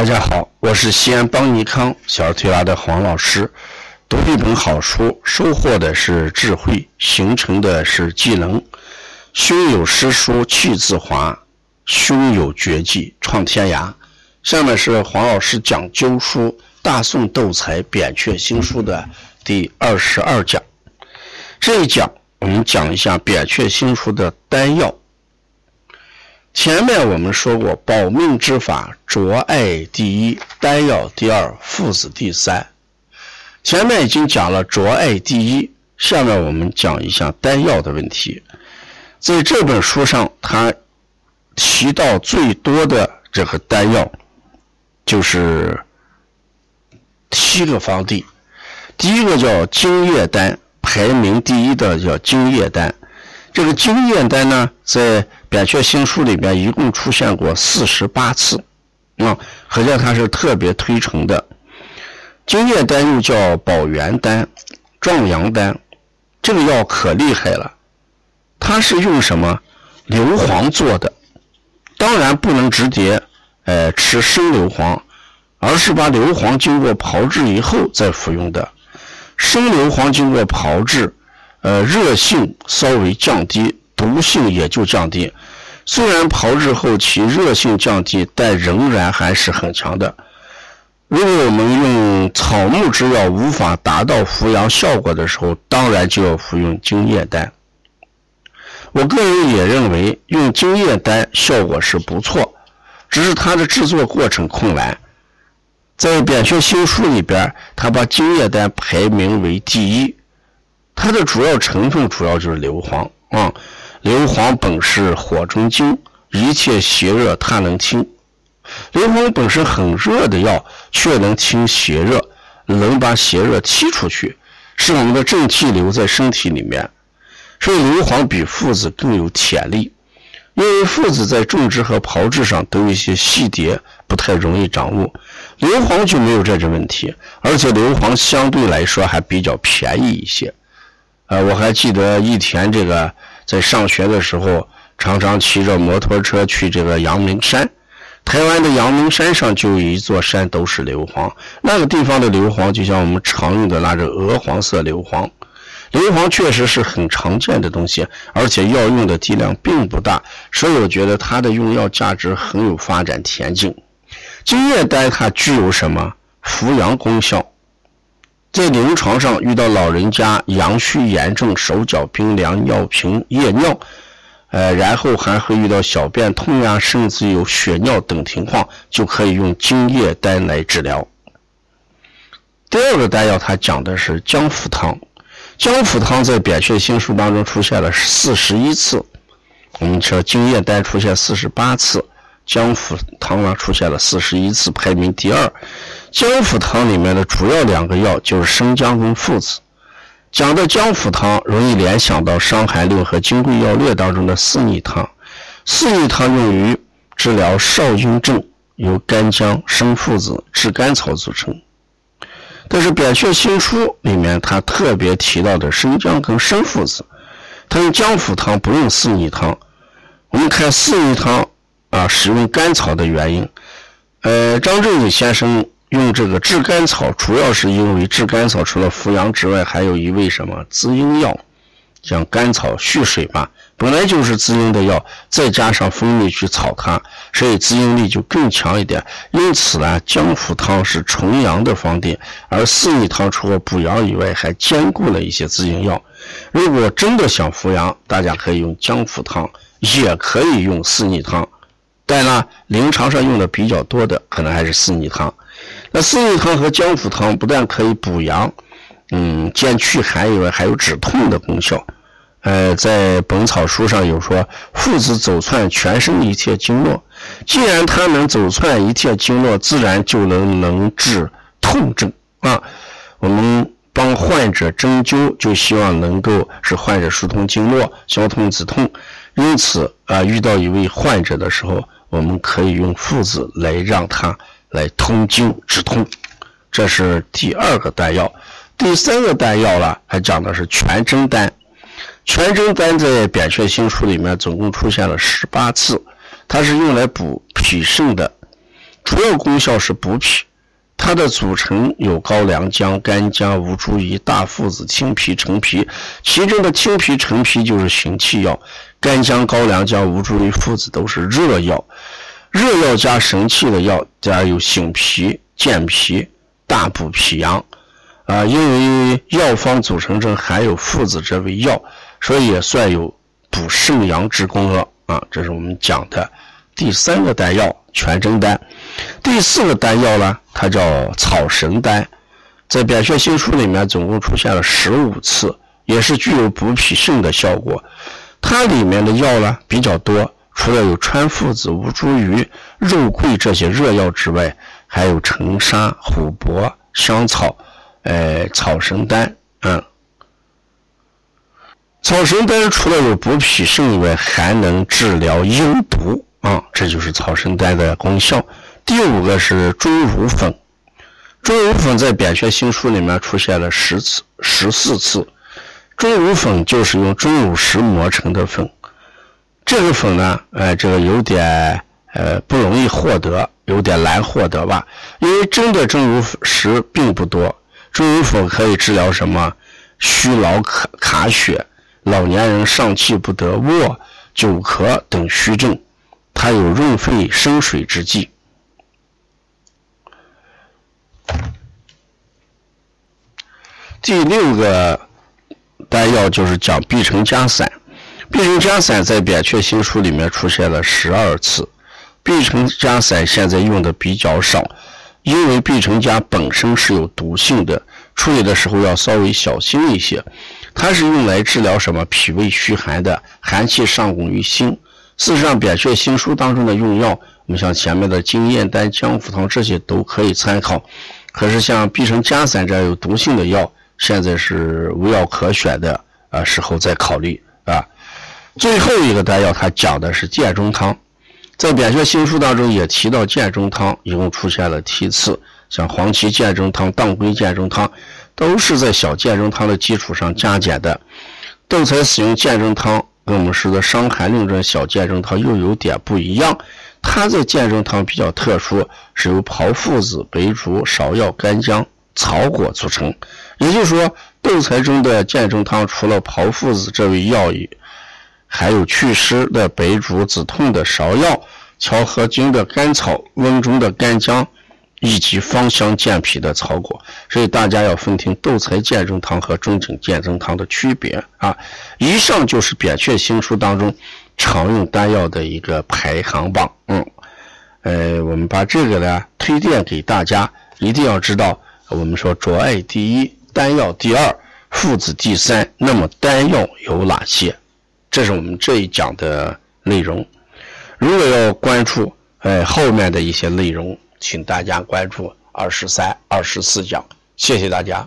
大家好，我是西安邦尼康小儿推拿的黄老师。读一本好书，收获的是智慧，形成的是技能。胸有诗书气自华，胸有绝技创天涯。下面是黄老师讲灸书《大宋斗才扁鹊新书》的第二十二讲。这一讲我们讲一下扁鹊新书的丹药。前面我们说过，保命之法，着艾第一，丹药第二，附子第三。前面已经讲了着艾第一，下面我们讲一下丹药的问题。在这本书上，他提到最多的这个丹药就是七个方地。第一个叫精液丹，排名第一的叫精液丹。这个精液丹呢，在扁鹊新书里边一共出现过四十八次，啊，可见它是特别推崇的。金液丹又叫保元丹、壮阳丹，这个药可厉害了。它是用什么硫磺做的？当然不能直接，呃，吃生硫磺，而是把硫磺经过炮制以后再服用的。生硫磺经过炮制，呃，热性稍微降低。毒性也就降低，虽然炮制后其热性降低，但仍然还是很强的。如果我们用草木之药无法达到扶阳效果的时候，当然就要服用精液丹。我个人也认为用精液丹效果是不错，只是它的制作过程困难。在扁鹊新书里边，他把精液丹排名为第一，它的主要成分主要就是硫磺啊。硫磺本是火中精，一切邪热它能清。硫磺本是很热的药，却能清邪热，能把邪热踢出去，使我们的正气留在身体里面。所以硫磺比附子更有潜力，因为附子在种植和炮制上都有一些细节不太容易掌握，硫磺就没有这种问题，而且硫磺相对来说还比较便宜一些。呃，我还记得一田这个。在上学的时候，常常骑着摩托车去这个阳明山。台湾的阳明山上就有一座山，都是硫磺。那个地方的硫磺就像我们常用的那种鹅黄色硫磺。硫磺确实是很常见的东西，而且药用的剂量并不大，所以我觉得它的用药价值很有发展前景。金叶丹它具有什么扶阳功效？在临床上遇到老人家阳虚炎症、手脚冰凉、尿频、夜尿，呃，然后还会遇到小便痛呀，甚至有血尿等情况，就可以用精液丹来治疗。第二个丹药，它讲的是姜附汤。姜附汤在扁鹊新书当中出现了四十一次，我们说精液丹出现四十八次。姜附汤呢出现了四十一次，排名第二。姜附汤里面的主要两个药就是生姜跟附子。讲到姜附汤，容易联想到《伤寒论》和《金匮要略》当中的四逆汤。四逆汤用于治疗少阴症，由干姜、生附子、炙甘草组成。但是《扁鹊新书》里面他特别提到的生姜跟生附子，他用姜附汤不用四逆汤。我们看四逆汤。啊，使用甘草的原因，呃，张仲景先生用这个炙甘草，主要是因为炙甘草除了扶阳之外，还有一味什么滋阴药，像甘草蓄水嘛，本来就是滋阴的药，再加上蜂蜜去炒它，所以滋阴力就更强一点。因此呢，姜附汤是纯阳的方定，而四逆汤除了补阳以外，还兼顾了一些滋阴药。如果真的想扶阳，大家可以用姜附汤，也可以用四逆汤。但呢，临床上用的比较多的可能还是四逆汤。那四逆汤和姜附汤不但可以补阳，嗯，兼祛寒以外，还有止痛的功效。呃，在本草书上有说，附子走窜全身一切经络，既然它能走窜一切经络，自然就能能治痛症啊。我们帮患者针灸，就希望能够使患者疏通经络，消痛止痛。因此啊，遇到一位患者的时候，我们可以用附子来让他来通经止痛，这是第二个丹药。第三个丹药了，还讲的是全真丹。全真丹在扁鹊新书里面总共出现了十八次，它是用来补脾肾的，主要功效是补脾。它的组成有高良姜、干姜、吴茱萸、大附子、青皮、陈皮。其中的青皮、陈皮就是行气药，干姜、高良姜、吴茱萸、附子都是热药。热药加神气的药，加有醒脾、健脾、大补脾阳。啊，因为药方组成中含有附子这味药，所以也算有补肾阳之功了。啊，这是我们讲的第三个丹药全真丹。第四个丹药呢，它叫草神丹，在《扁鹊新书》里面总共出现了十五次，也是具有补脾肾的效果。它里面的药呢比较多，除了有川附子、吴茱萸、肉桂这些热药之外，还有沉沙、虎珀、香草，呃，草神丹，嗯。草神丹除了有补脾肾以外，还能治疗阴毒啊，这就是草神丹的功效。第五个是钟乳粉，钟乳粉在《扁鹊新书》里面出现了十次、十四次。钟乳粉就是用钟乳石磨成的粉，这个粉呢，呃，这个有点呃不容易获得，有点难获得吧？因为真的钟乳石并不多。钟乳粉可以治疗什么？虚劳卡卡血。老年人上气不得卧、久咳等虚症，它有润肺生水之剂。第六个丹药就是讲碧城痂散，碧城痂散在《扁鹊新书》里面出现了十二次。碧城痂散现在用的比较少，因为碧城痂本身是有毒性的，处理的时候要稍微小心一些。它是用来治疗什么脾胃虚寒的，寒气上攻于心。事实上，《扁鹊新书》当中的用药，我们像前面的金燕丹、姜附汤这些都可以参考。可是像碧城痂散这样有毒性的药，现在是无药可选的啊，时候再考虑。最后一个丹药，它讲的是建中汤，在《扁鹊新书》当中也提到建中汤，一共出现了七次，像黄芪建中汤、当归建中汤。都是在小建中汤的基础上加减的。斗才使用建中汤，跟我们说的《伤寒论》这小建中汤又有点不一样。它在建中汤比较特殊，是由炮附子、白术、芍药、干姜、草果组成。也就是说，斗才中的建中汤除了炮附子这味药以，还有祛湿的白术、止痛的芍药、调和经的甘草、温中的干姜。以及芳香健脾的草果，所以大家要分清斗才健中汤和中景健中汤的区别啊。以上就是《扁鹊新书》当中常用丹药的一个排行榜。嗯，呃，我们把这个呢推荐给大家，一定要知道，我们说浊艾第一，丹药第二，附子第三。那么丹药有哪些？这是我们这一讲的内容。如果要关注呃后面的一些内容。请大家关注二十三、二十四讲，谢谢大家。